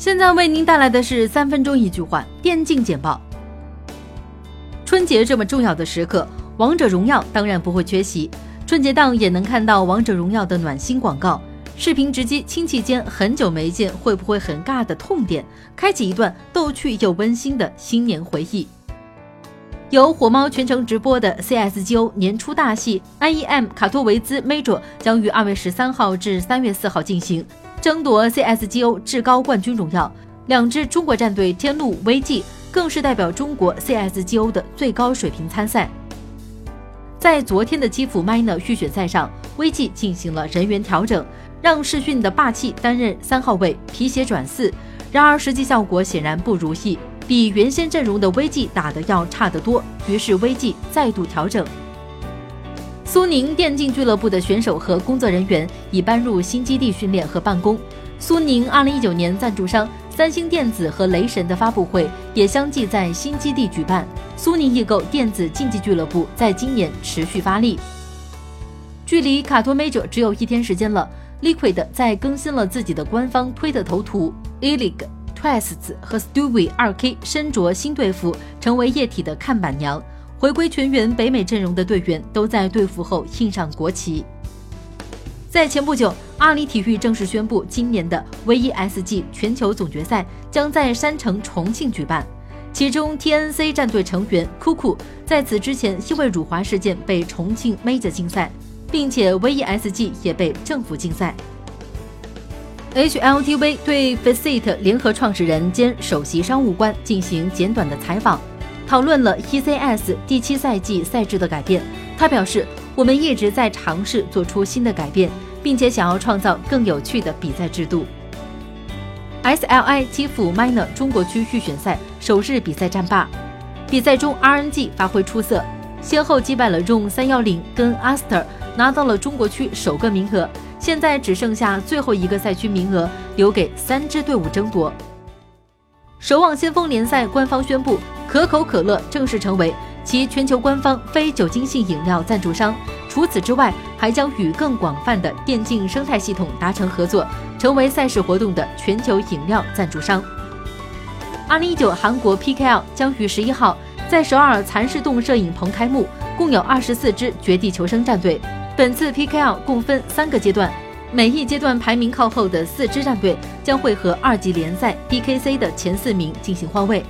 现在为您带来的是三分钟一句话电竞简报。春节这么重要的时刻，王者荣耀当然不会缺席。春节档也能看到王者荣耀的暖心广告，视频直击亲戚间很久没见会不会很尬的痛点，开启一段逗趣又温馨的新年回忆。由火猫全程直播的 CSGO 年初大戏 IEM 卡托维兹 Major 将于二月十三号至三月四号进行。争夺 CSGO 至高冠军荣耀，两支中国战队天路、VG 更是代表中国 CSGO 的最高水平参赛。在昨天的基辅 Miner 预选赛上，VG 进行了人员调整，让世训的霸气担任三号位，皮鞋转四。然而实际效果显然不如意，比原先阵容的 VG 打得要差得多。于是 VG 再度调整。苏宁电竞俱乐部的选手和工作人员已搬入新基地训练和办公。苏宁2019年赞助商三星电子和雷神的发布会也相继在新基地举办。苏宁易购电子竞技俱乐部在今年持续发力。距离卡托 Major 只有一天时间了，Liquid 在更新了自己的官方推特头图 e l i g Twists 和 Stewie 2K 身着新队服，成为液体的看板娘。回归全员北美阵容的队员都在队服后印上国旗。在前不久，阿里体育正式宣布，今年的 V E S G 全球总决赛将在山城重庆举办。其中，TNC 战队成员酷酷在此之前因为辱华事件被重庆 Major 禁赛，并且 V E S G 也被政府禁赛。HLTV 对 Faceit 联合创始人兼首席商务官进行简短的采访。讨论了 ECS 第七赛季赛制的改变。他表示：“我们一直在尝试做出新的改变，并且想要创造更有趣的比赛制度。” SLI 基辅 Minor 中国区预选赛首日比赛战罢，比赛中 RNG 发挥出色，先后击败了 rom 三幺零跟 Aster，拿到了中国区首个名额。现在只剩下最后一个赛区名额，留给三支队伍争夺。守望先锋联赛官方宣布。可口可乐正式成为其全球官方非酒精性饮料赞助商。除此之外，还将与更广泛的电竞生态系统达成合作，成为赛事活动的全球饮料赞助商。二零一九韩国 PKL 将于十一号在首尔蚕室洞摄影棚开幕，共有二十四支绝地求生战队。本次 PKL 共分三个阶段，每一阶段排名靠后的四支战队将会和二级联赛 DKC 的前四名进行换位。